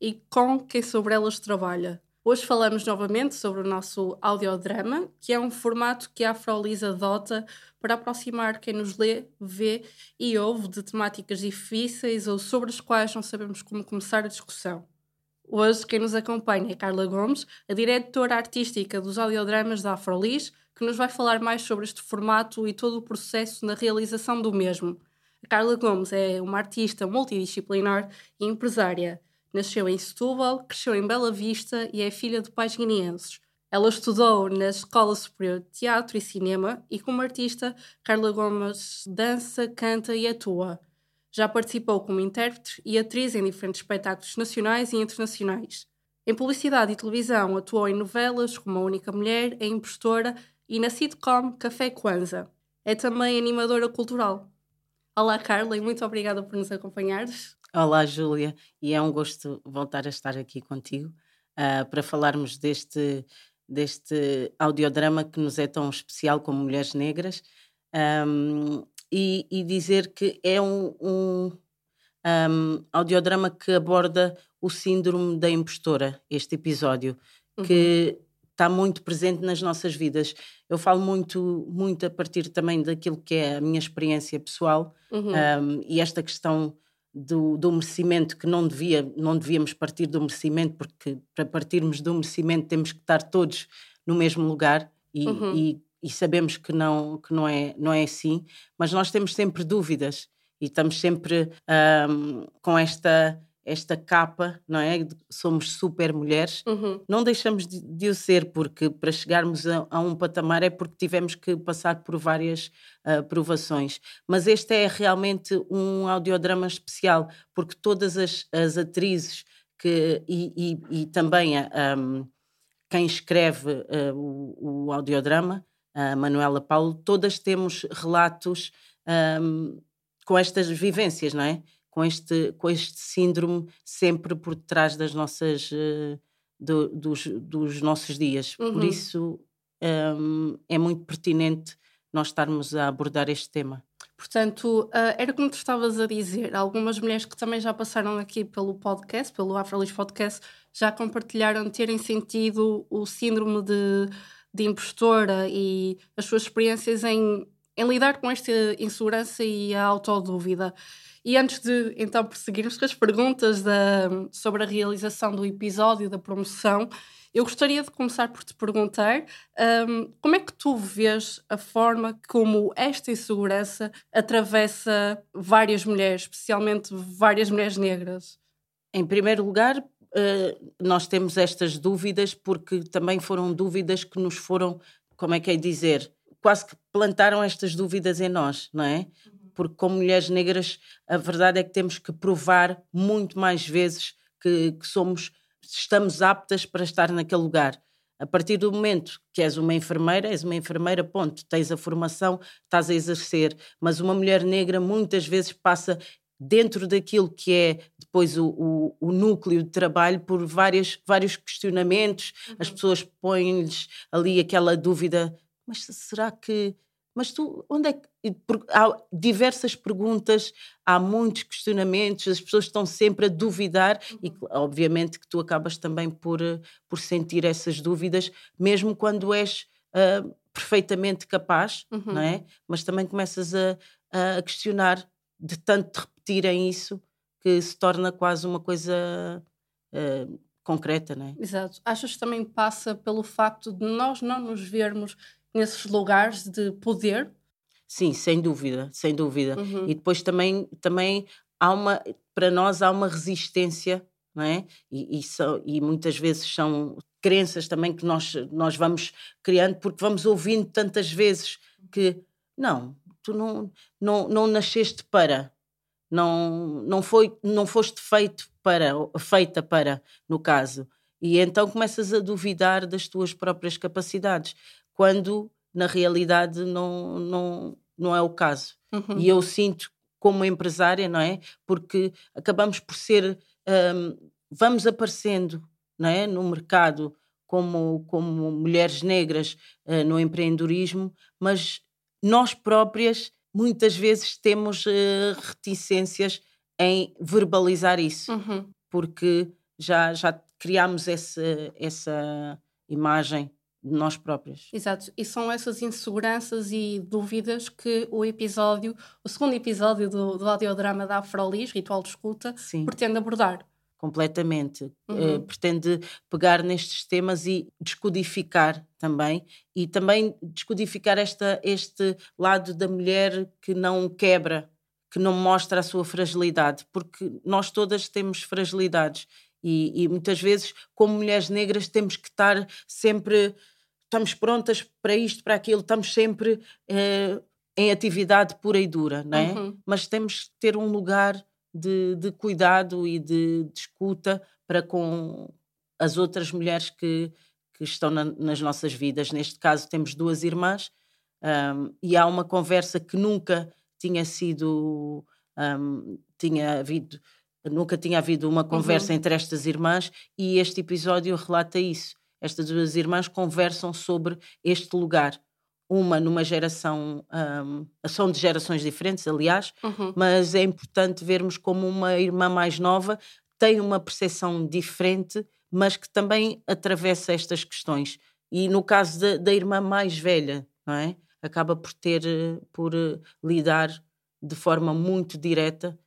e com quem sobre elas trabalha. Hoje falamos novamente sobre o nosso audiodrama, que é um formato que a Afrolis adota para aproximar quem nos lê, vê e ouve de temáticas difíceis ou sobre as quais não sabemos como começar a discussão. Hoje, quem nos acompanha é Carla Gomes, a diretora artística dos audiodramas da Afrolis, que nos vai falar mais sobre este formato e todo o processo na realização do mesmo. A Carla Gomes é uma artista multidisciplinar e empresária. Nasceu em Setúbal, cresceu em Bela Vista e é filha de pais guineenses. Ela estudou na Escola Superior de Teatro e Cinema e, como artista, Carla Gomes dança, canta e atua. Já participou como intérprete e atriz em diferentes espetáculos nacionais e internacionais. Em publicidade e televisão, atuou em novelas como A Única Mulher, A Impostora e na sitcom Café Kwanza. É também animadora cultural. Olá, Carla, e muito obrigada por nos acompanhares. Olá, Júlia, e é um gosto voltar a estar aqui contigo uh, para falarmos deste, deste audiodrama que nos é tão especial como mulheres negras um, e, e, dizer que é um, um, um, audiodrama que aborda o síndrome da impostora, este episódio, uhum. que está muito presente nas nossas vidas. Eu falo muito, muito a partir também daquilo que é a minha experiência pessoal uhum. um, e esta questão do, do merecimento que não devia não devíamos partir do merecimento porque para partirmos do merecimento temos que estar todos no mesmo lugar e, uhum. e, e, sabemos que não que não é não é assim mas nós temos sempre dúvidas e estamos sempre um, com esta esta capa, não é? Somos super mulheres. Uhum. Não deixamos de, de, o ser, porque para chegarmos a, a, um patamar é porque tivemos que passar por várias uh, provações. Mas este é realmente um audiodrama especial, porque todas as, as atrizes que, e, e, e também um, quem escreve uh, o, o, audiodrama, a Manuela Paulo, todas temos relatos um, com estas vivências, não é? Com este, com este síndrome sempre por trás das nossas, uh, do, dos, dos nossos dias. Uhum. Por isso um, é muito pertinente nós estarmos a abordar este tema. Portanto, uh, era como tu estavas a dizer, algumas mulheres que também já passaram aqui pelo podcast, pelo Afrolis Podcast, já compartilharam terem sentido o síndrome de, de impostora e as suas experiências em, em lidar com esta insegurança e a autodúvida. E antes de então prosseguirmos com as perguntas da, sobre a realização do episódio da promoção, eu gostaria de começar por te perguntar um, como é que tu vês a forma como esta insegurança atravessa várias mulheres, especialmente várias mulheres negras? Em primeiro lugar, uh, nós temos estas dúvidas porque também foram dúvidas que nos foram, como é que é dizer, quase que plantaram estas dúvidas em nós, não é? Porque como mulheres negras a verdade é que temos que provar muito mais vezes que, que somos, estamos aptas para estar naquele lugar. A partir do momento que és uma enfermeira, és uma enfermeira, ponto, tens a formação, estás a exercer. Mas uma mulher negra muitas vezes passa dentro daquilo que é depois o, o, o núcleo de trabalho por várias, vários questionamentos, uhum. as pessoas põem-lhes ali aquela dúvida, mas será que mas tu, onde é que. Há diversas perguntas, há muitos questionamentos, as pessoas estão sempre a duvidar, uhum. e obviamente que tu acabas também por, eh, por sentir essas dúvidas, mesmo quando és uh, perfeitamente capaz, uhum. não é? Mas também começas a, a questionar de tanto repetirem isso que se torna quase uma coisa. Uh, concreta, não é? Exato. Achas que também passa pelo facto de nós não nos vermos nesses lugares de poder? Sim, sem dúvida, sem dúvida. Uhum. E depois também, também há uma, para nós há uma resistência, não é? E, e, são, e muitas vezes são crenças também que nós, nós vamos criando porque vamos ouvindo tantas vezes que não, tu não, não, não nasceste para, não, não, foi, não foste feito para, feita para, no caso. E então começas a duvidar das tuas próprias capacidades, quando na realidade não, não, não é o caso. Uhum. E eu sinto como empresária, não é? Porque acabamos por ser, um, vamos aparecendo não é? no mercado como, como mulheres negras uh, no empreendedorismo, mas nós próprias muitas vezes temos uh, reticências em verbalizar isso, uhum. porque já, já criámos essa, essa imagem de nós próprios. Exato, e são essas inseguranças e dúvidas que o episódio, o segundo episódio do, do audiodrama da Afrolis, Ritual de Escuta, Sim. pretende abordar. Completamente. Uhum. Uh, pretende pegar nestes temas e descodificar também, e também descodificar esta, este lado da mulher que não quebra, que não mostra a sua fragilidade, porque nós todas temos fragilidades e, e, muitas vezes, como mulheres negras, temos que estar sempre, estamos prontas para isto, para aquilo, estamos sempre eh, em atividade pura e dura, não é? Uhum. Mas temos que ter um lugar de, de cuidado e de, de, escuta para com as outras mulheres que, que estão na, nas nossas vidas. Neste caso, temos duas irmãs um, e há uma conversa que nunca tinha sido. Um, tinha havido nunca tinha havido uma conversa uhum. entre estas irmãs e este episódio relata isso. Estas duas irmãs conversam sobre este lugar. Uma numa geração, um, são de gerações diferentes, aliás, uhum. mas é importante vermos como uma irmã mais nova tem uma percepção diferente, mas que também atravessa estas questões. E no caso da, da irmã mais velha, não é? acaba por ter, por uh, lidar de forma muito direta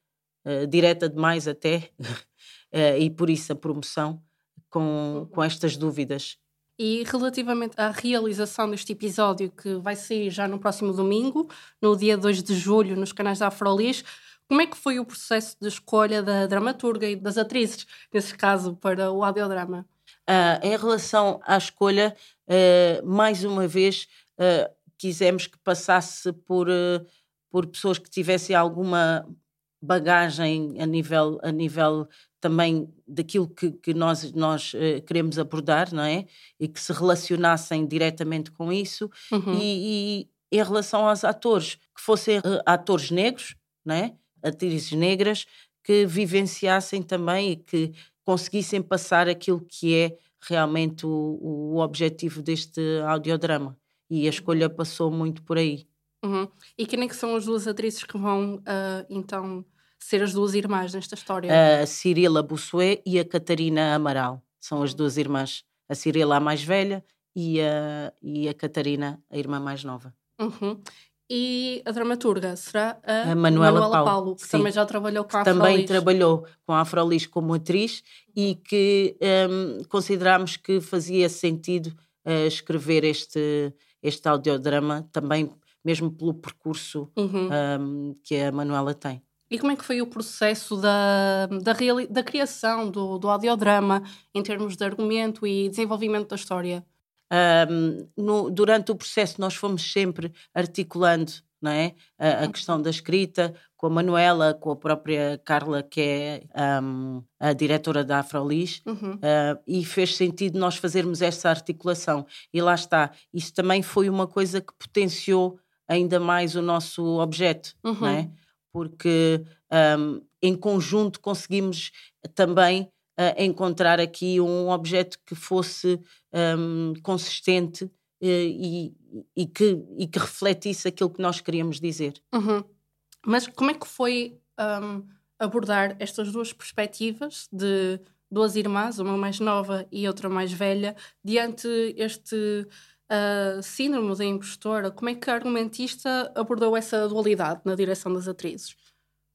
uh, direta demais até, uh, e por isso a promoção com, com estas dúvidas. E relativamente à realização deste episódio, que vai sair já no próximo domingo, no dia 2 de julho, nos canais da Afrolis, como é que foi o processo de escolha da dramaturga e das atrizes, nesse caso, para o audiodrama? Uh, em relação à escolha, uh, mais uma vez, uh, quisemos que passasse por, por pessoas que tivessem alguma bagagem a nível, a nível também daquilo que, que nós, nós uh, queremos abordar, não é? E que se relacionassem diretamente com isso. Uhum. E, e, em relação aos atores, que fossem uh, atores negros, não é? Atrizes negras, que vivenciassem também e que conseguissem passar aquilo que é realmente o, o objetivo deste audiodrama. E a escolha passou muito por aí. Uhum. E quem é que são as duas atrizes que vão, uh, então, ser as duas irmãs nesta história? A Cirila Bussuet e a Catarina Amaral. São as duas irmãs. A Cirila a mais velha e a, e a Catarina a irmã mais nova. Uhum. E a dramaturga será a, a Manuela, Manuela Paulo, Paulo, que Sim. também já trabalhou com a Afrolis. Também trabalhou com a Afrolis como atriz e que um, consideramos que fazia sentido uh, escrever este, este audiodrama também mesmo pelo percurso uhum. um, que a Manuela tem. E como é que foi o processo da, da, da criação do, do audiodrama em termos de argumento e desenvolvimento da história? Um, no, durante o processo nós fomos sempre articulando não é? A, a, uhum. questão da escrita com a Manuela, com a própria Carla, que é um, a diretora da Afrolis, uhum. uh, e fez sentido nós fazermos essa articulação. E lá está. Isso também foi uma coisa que potenciou ainda mais o nosso objeto, uhum. não é? Porque um, em conjunto conseguimos também uh, encontrar aqui um objeto que fosse um, consistente uh, e, e, que, e que refletisse aquilo que nós queríamos dizer. Uhum. Mas como é que foi um, abordar estas duas perspectivas de duas irmãs, uma mais nova e outra mais velha, diante este uh, síndrome da impostora, como é que a argumentista abordou essa dualidade na direção das atrizes?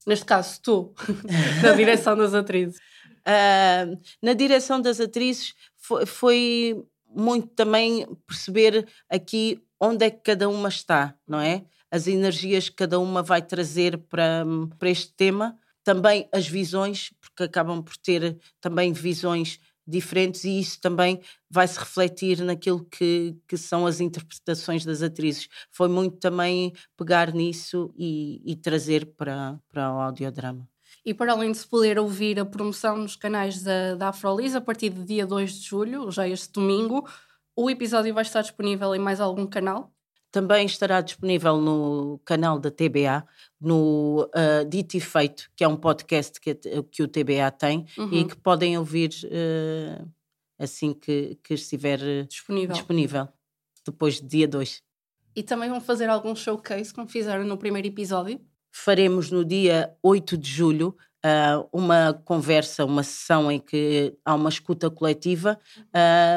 Neste caso, tu, na direção das atrizes. Uh, na direção das atrizes foi, foi, muito também perceber aqui onde é que cada uma está, não é? As energias que cada uma vai trazer para, para este tema, também as visões, porque acabam por ter também visões diferentes e isso também vai se refletir naquilo que, que são as interpretações das atrizes. Foi muito também pegar nisso e, e trazer para, para o audiodrama. E para além de se poder ouvir a promoção nos canais da, da Afrolis, a partir do dia 2 de julho, já este domingo, o episódio vai estar disponível em mais algum canal? Também estará disponível no canal da TBA, no uh, Dito e Feito, que é um podcast que, que o TBA tem uhum. e que podem ouvir uh, assim que, que estiver disponível. disponível, depois de dia 2. E também vão fazer algum showcase, como fizeram no primeiro episódio? Faremos no dia 8 de julho uh, uma conversa, uma sessão em que há uma escuta coletiva,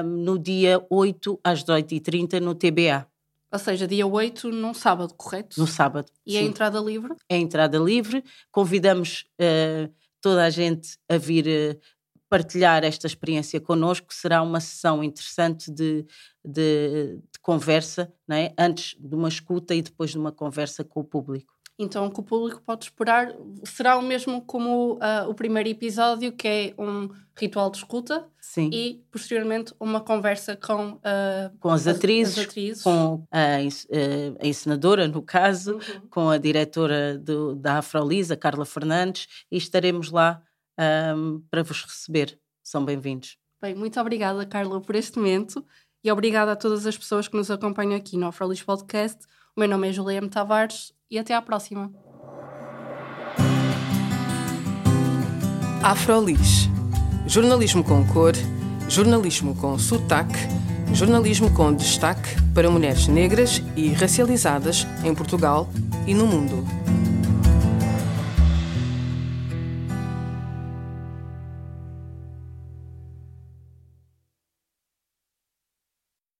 no dia 8 às 18h30 no TBA. Ou seja, dia 8 num sábado, correto? No sábado. E é sim. é entrada livre? É entrada livre. Convidamos uh, toda a gente a vir uh, partilhar esta experiência connosco. Será uma sessão interessante de, de, de conversa, é? antes de uma escuta e depois de uma conversa com o público. Então, o que o público pode esperar será o mesmo como uh, o primeiro episódio, que é um ritual de escuta Sim. e, posteriormente, uma conversa com, uh, com as, atrizes, as, atrizes, com a, a, encenadora, no caso, uhum. com a diretora do, da Afrolisa, Carla Fernandes, e estaremos lá um, para vos receber. São bem-vindos. Bem, muito obrigada, Carla, por este momento e obrigada a todas as pessoas que nos acompanham aqui no Afrolis Podcast. O meu nome é Juliana Tavares e até à próxima. Afrolis. Jornalismo com cor, jornalismo com sotaque, jornalismo com destaque para mulheres negras e racializadas em Portugal e no mundo.